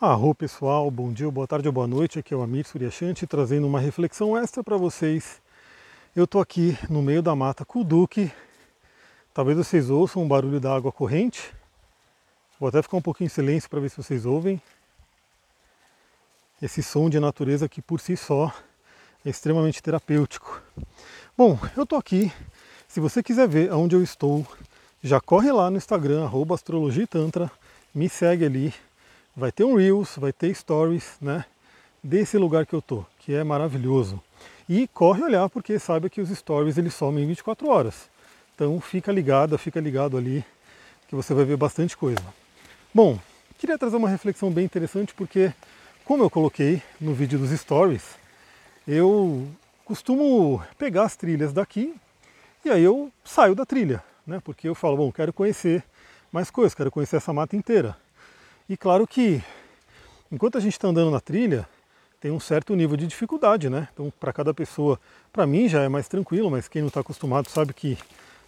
Arro pessoal, bom dia, boa tarde ou boa noite, aqui é o Amir Suryashanti trazendo uma reflexão extra para vocês. Eu estou aqui no meio da mata Duque, talvez vocês ouçam o barulho da água corrente. Vou até ficar um pouquinho em silêncio para ver se vocês ouvem. Esse som de natureza que por si só é extremamente terapêutico. Bom, eu estou aqui, se você quiser ver aonde eu estou, já corre lá no Instagram, arroba astrologia tantra, me segue ali, vai ter um Reels, vai ter Stories, né? Desse lugar que eu tô, que é maravilhoso. E corre olhar porque saiba que os Stories eles somem 24 horas. Então fica ligado, fica ligado ali, que você vai ver bastante coisa. Bom, queria trazer uma reflexão bem interessante porque, como eu coloquei no vídeo dos Stories, eu costumo pegar as trilhas daqui e aí eu saio da trilha, né? Porque eu falo, bom, quero conhecer mais coisas, quero conhecer essa mata inteira. E claro que enquanto a gente está andando na trilha, tem um certo nível de dificuldade, né? Então, para cada pessoa, para mim já é mais tranquilo, mas quem não está acostumado sabe que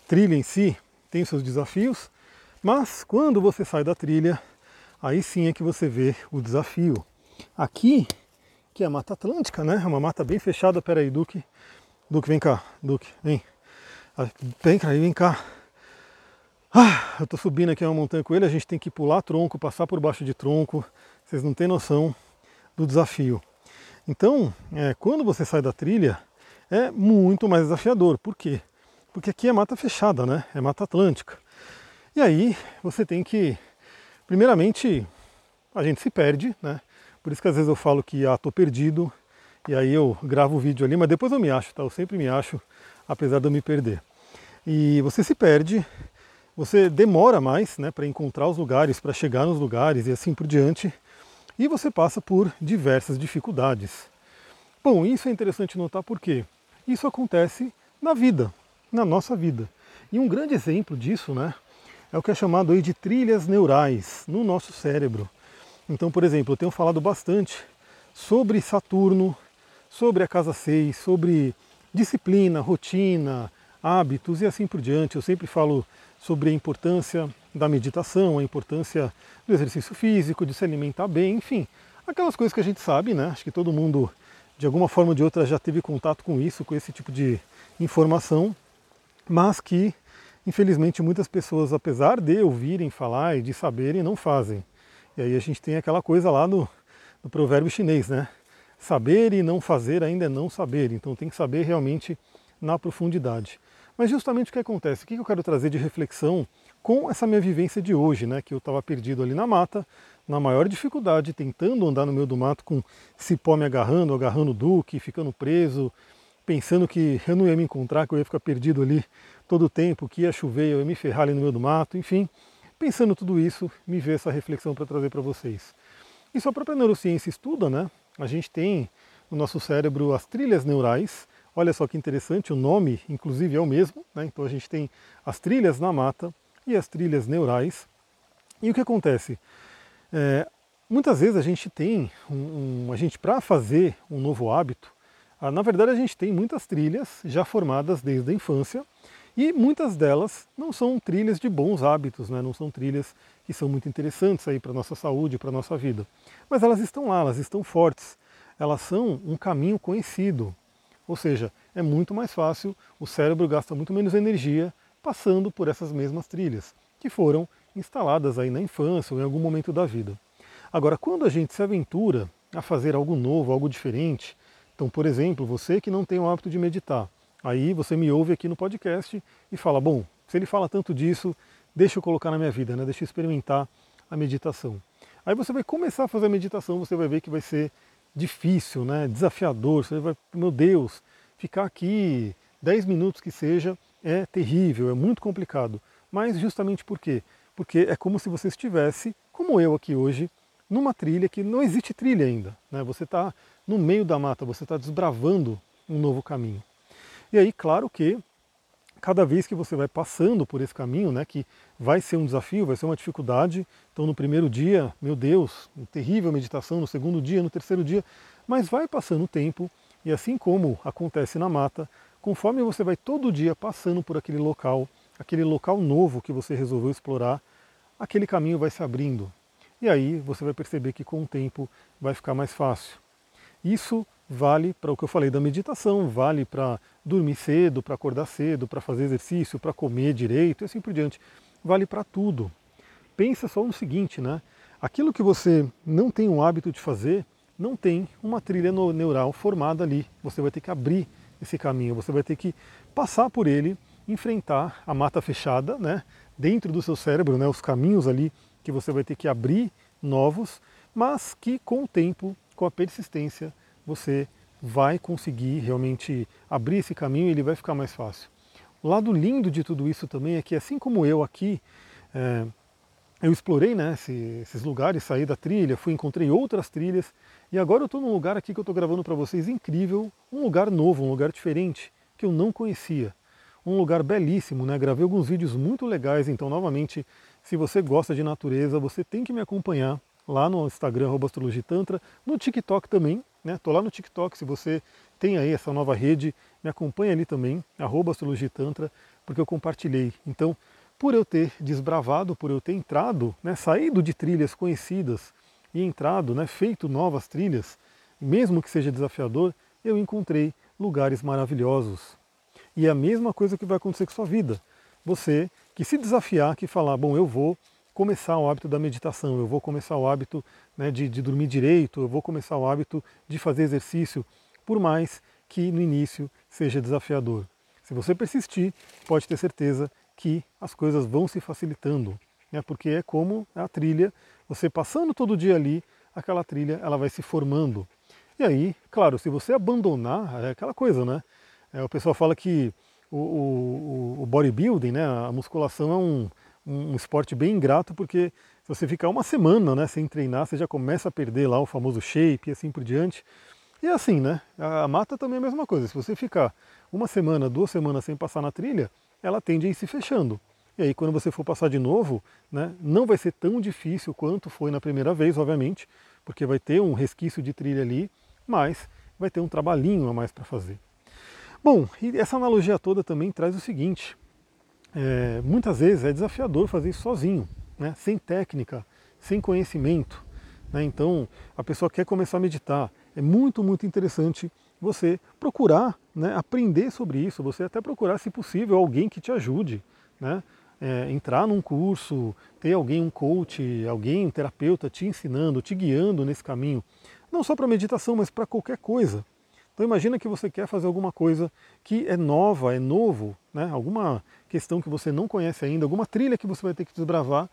trilha em si tem seus desafios. Mas quando você sai da trilha, aí sim é que você vê o desafio. Aqui, que é a Mata Atlântica, né? É uma mata bem fechada. Pera aí, Duque. Duque, vem cá. Duque, vem. Ah, vem cá, vem cá. Ah, eu estou subindo aqui uma montanha com ele, a gente tem que pular tronco, passar por baixo de tronco. Vocês não têm noção do desafio. Então, é, quando você sai da trilha, é muito mais desafiador. Por quê? Porque aqui é mata fechada, né? É mata atlântica. E aí você tem que, primeiramente, a gente se perde, né? Por isso que às vezes eu falo que ah, tô perdido, e aí eu gravo o vídeo ali, mas depois eu me acho, tá? Eu sempre me acho, apesar de eu me perder. E você se perde, você demora mais né, para encontrar os lugares, para chegar nos lugares e assim por diante, e você passa por diversas dificuldades. Bom, isso é interessante notar porque isso acontece na vida, na nossa vida. E um grande exemplo disso né, é o que é chamado aí de trilhas neurais no nosso cérebro. Então, por exemplo, eu tenho falado bastante sobre Saturno, sobre a casa 6, sobre disciplina, rotina, hábitos e assim por diante. Eu sempre falo sobre a importância da meditação, a importância do exercício físico, de se alimentar bem, enfim, aquelas coisas que a gente sabe, né? Acho que todo mundo, de alguma forma ou de outra, já teve contato com isso, com esse tipo de informação, mas que, infelizmente, muitas pessoas, apesar de ouvirem falar e de saberem, não fazem. E aí a gente tem aquela coisa lá no, no provérbio chinês, né? Saber e não fazer ainda é não saber, então tem que saber realmente na profundidade. Mas justamente o que acontece, o que eu quero trazer de reflexão com essa minha vivência de hoje, né? Que eu estava perdido ali na mata, na maior dificuldade, tentando andar no meio do mato com cipó me agarrando, agarrando o duque, ficando preso, pensando que eu não ia me encontrar, que eu ia ficar perdido ali todo o tempo, que ia chover, eu ia me ferrar ali no meio do mato, enfim. Pensando tudo isso, me veio essa reflexão para trazer para vocês. Isso a própria neurociência estuda, né? A gente tem no nosso cérebro as trilhas neurais, Olha só que interessante, o nome inclusive é o mesmo, né? então a gente tem as trilhas na mata e as trilhas neurais. E o que acontece? É, muitas vezes a gente tem, um, um a gente para fazer um novo hábito, na verdade a gente tem muitas trilhas já formadas desde a infância e muitas delas não são trilhas de bons hábitos, né? não são trilhas que são muito interessantes aí para a nossa saúde, para a nossa vida. Mas elas estão lá, elas estão fortes, elas são um caminho conhecido, ou seja, é muito mais fácil, o cérebro gasta muito menos energia passando por essas mesmas trilhas, que foram instaladas aí na infância ou em algum momento da vida. Agora, quando a gente se aventura a fazer algo novo, algo diferente, então, por exemplo, você que não tem o hábito de meditar, aí você me ouve aqui no podcast e fala, bom, se ele fala tanto disso, deixa eu colocar na minha vida, né? deixa eu experimentar a meditação. Aí você vai começar a fazer a meditação, você vai ver que vai ser difícil, né, desafiador. Você vai, meu Deus, ficar aqui 10 minutos que seja é terrível, é muito complicado. Mas justamente por quê? Porque é como se você estivesse, como eu aqui hoje, numa trilha que não existe trilha ainda. Né? Você está no meio da mata, você está desbravando um novo caminho. E aí, claro que cada vez que você vai passando por esse caminho, né, que vai ser um desafio, vai ser uma dificuldade. Então, no primeiro dia, meu Deus, terrível meditação, no segundo dia, no terceiro dia, mas vai passando o tempo e assim como acontece na mata, conforme você vai todo dia passando por aquele local, aquele local novo que você resolveu explorar, aquele caminho vai se abrindo. e aí você vai perceber que com o tempo vai ficar mais fácil. Isso vale para o que eu falei da meditação, vale para dormir cedo, para acordar cedo, para fazer exercício, para comer direito e assim por diante. Vale para tudo. Pensa só no seguinte, né? Aquilo que você não tem o hábito de fazer, não tem uma trilha neural formada ali. Você vai ter que abrir esse caminho, você vai ter que passar por ele, enfrentar a mata fechada, né? Dentro do seu cérebro, né? Os caminhos ali que você vai ter que abrir novos, mas que com o tempo, com a persistência, você vai conseguir realmente abrir esse caminho e ele vai ficar mais fácil. O lado lindo de tudo isso também é que, assim como eu aqui, é, eu explorei né, esses lugares, saí da trilha, fui encontrei outras trilhas e agora eu estou num lugar aqui que eu estou gravando para vocês incrível, um lugar novo, um lugar diferente que eu não conhecia, um lugar belíssimo, né? Gravei alguns vídeos muito legais, então novamente, se você gosta de natureza, você tem que me acompanhar lá no Instagram @astrologitantra, no TikTok também, né? Tô lá no TikTok, se você tem aí essa nova rede, me acompanha ali também, @astrologitantra, porque eu compartilhei. Então, por eu ter desbravado, por eu ter entrado, né, saído de trilhas conhecidas e entrado, né, feito novas trilhas, mesmo que seja desafiador, eu encontrei lugares maravilhosos. E é a mesma coisa que vai acontecer com sua vida. Você que se desafiar, que falar, bom, eu vou começar o hábito da meditação, eu vou começar o hábito né, de, de dormir direito, eu vou começar o hábito de fazer exercício, por mais que no início seja desafiador. Se você persistir, pode ter certeza que as coisas vão se facilitando, né, porque é como a trilha, você passando todo dia ali, aquela trilha ela vai se formando. E aí, claro, se você abandonar, é aquela coisa, né? É, o pessoal fala que o, o, o bodybuilding, né, a musculação é um, um esporte bem ingrato porque se você ficar uma semana né, sem treinar, você já começa a perder lá o famoso shape e assim por diante. E é assim, né? A mata também é a mesma coisa. Se você ficar uma semana, duas semanas sem passar na trilha, ela tende a ir se fechando. E aí quando você for passar de novo, né, não vai ser tão difícil quanto foi na primeira vez, obviamente, porque vai ter um resquício de trilha ali, mas vai ter um trabalhinho a mais para fazer. Bom, e essa analogia toda também traz o seguinte: é, muitas vezes é desafiador fazer isso sozinho, né, sem técnica, sem conhecimento. Né, então, a pessoa quer começar a meditar. É muito, muito interessante você procurar né, aprender sobre isso, você até procurar, se possível, alguém que te ajude. Né, é, entrar num curso, ter alguém, um coach, alguém, um terapeuta te ensinando, te guiando nesse caminho, não só para meditação, mas para qualquer coisa. Então imagina que você quer fazer alguma coisa que é nova, é novo, né? alguma questão que você não conhece ainda, alguma trilha que você vai ter que desbravar.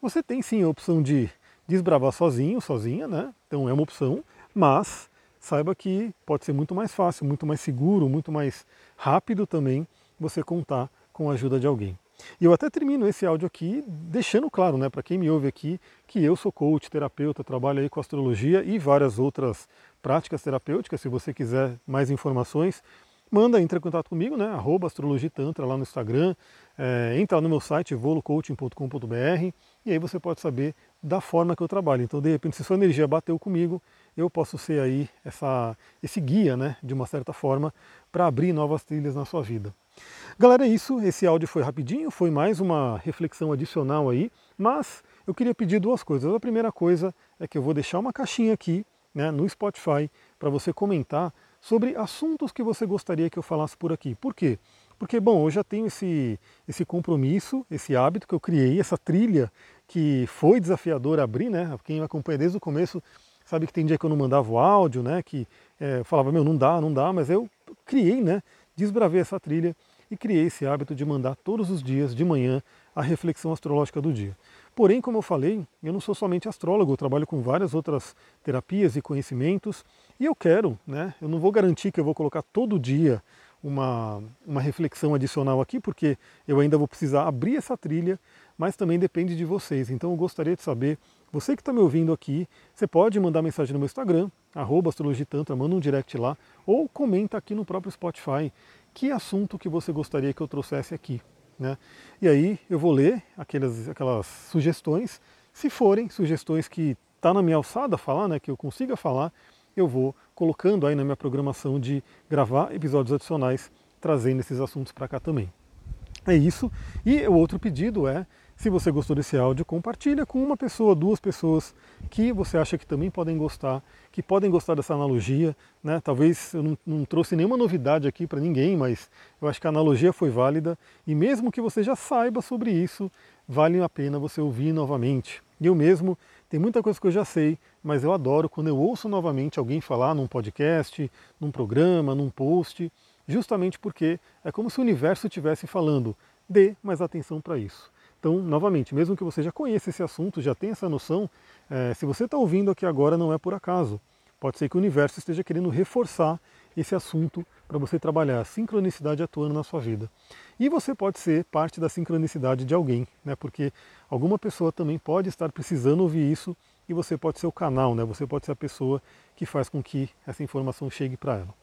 Você tem sim a opção de desbravar sozinho, sozinha, né? Então é uma opção, mas saiba que pode ser muito mais fácil, muito mais seguro, muito mais rápido também você contar com a ajuda de alguém. E eu até termino esse áudio aqui deixando claro, né, para quem me ouve aqui, que eu sou coach, terapeuta, trabalho aí com astrologia e várias outras práticas terapêuticas. Se você quiser mais informações, manda, entre em contato comigo, né? Arroba astrologitantra lá no Instagram, é, entra no meu site volucoaching.com.br e aí você pode saber da forma que eu trabalho. Então, de repente, se sua energia bateu comigo, eu posso ser aí essa, esse guia, né, de uma certa forma, para abrir novas trilhas na sua vida. Galera, é isso. Esse áudio foi rapidinho, foi mais uma reflexão adicional aí, mas eu queria pedir duas coisas. A primeira coisa é que eu vou deixar uma caixinha aqui né, no Spotify para você comentar sobre assuntos que você gostaria que eu falasse por aqui. Por quê? Porque, bom, eu já tenho esse, esse compromisso, esse hábito que eu criei, essa trilha que foi desafiador abrir, né? Quem me acompanha desde o começo sabe que tem dia que eu não mandava o áudio, né? Que é, falava, meu, não dá, não dá, mas eu criei, né? Desbravei essa trilha e criei esse hábito de mandar todos os dias de manhã a reflexão astrológica do dia. Porém, como eu falei, eu não sou somente astrólogo, eu trabalho com várias outras terapias e conhecimentos e eu quero, né? Eu não vou garantir que eu vou colocar todo dia uma, uma reflexão adicional aqui, porque eu ainda vou precisar abrir essa trilha, mas também depende de vocês. Então eu gostaria de saber, você que está me ouvindo aqui, você pode mandar mensagem no meu Instagram, arroba astrologitantra, manda um direct lá, ou comenta aqui no próprio Spotify que assunto que você gostaria que eu trouxesse aqui. Né? E aí eu vou ler aquelas, aquelas sugestões. Se forem sugestões que está na minha alçada falar, né, que eu consiga falar, eu vou colocando aí na minha programação de gravar episódios adicionais trazendo esses assuntos para cá também. É isso. E o outro pedido é, Se você gostou desse áudio, compartilha com uma pessoa, duas pessoas que você acha que também podem gostar, que podem gostar dessa analogia. Né? Talvez eu não, não trouxe nenhuma novidade aqui para ninguém, mas eu acho que a analogia foi válida e mesmo que você já saiba sobre isso, vale a pena você ouvir novamente. Eu mesmo, tem muita coisa que eu já sei, mas eu adoro quando eu ouço novamente alguém falar num podcast, num programa, num post, justamente porque é como se o universo estivesse falando, dê mais atenção para isso. Então, novamente, mesmo que você já conheça esse assunto, já tenha essa noção, é, se você está ouvindo aqui agora não é por acaso. Pode ser que o universo esteja querendo reforçar esse assunto para você trabalhar a sincronicidade atuando na sua vida. E você pode ser parte da sincronicidade de alguém, né? porque alguma pessoa também pode estar precisando ouvir isso e você pode ser o canal, né? você pode ser a pessoa que faz com que essa informação chegue para ela.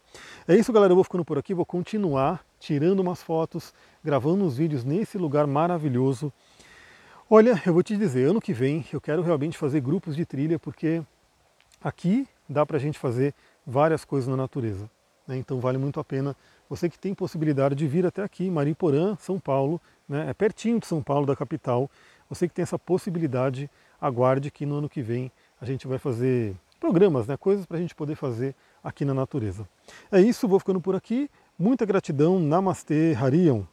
É isso, galera. Eu vou ficando por aqui, vou continuar tirando umas fotos, gravando uns vídeos nesse lugar maravilhoso. Olha, eu vou te dizer, ano que vem eu quero realmente fazer grupos de trilha, porque aqui dá para a gente fazer várias coisas na natureza. Né? Então vale muito a pena. Você que tem possibilidade de vir até aqui, Mariporã, São Paulo, né? é pertinho de São Paulo, da capital. Você que tem essa possibilidade, aguarde que no ano que vem a gente vai fazer programas, né? coisas para a gente poder fazer aqui na natureza. É isso, vou ficando por aqui. Muita gratidão. Namastê, Harion.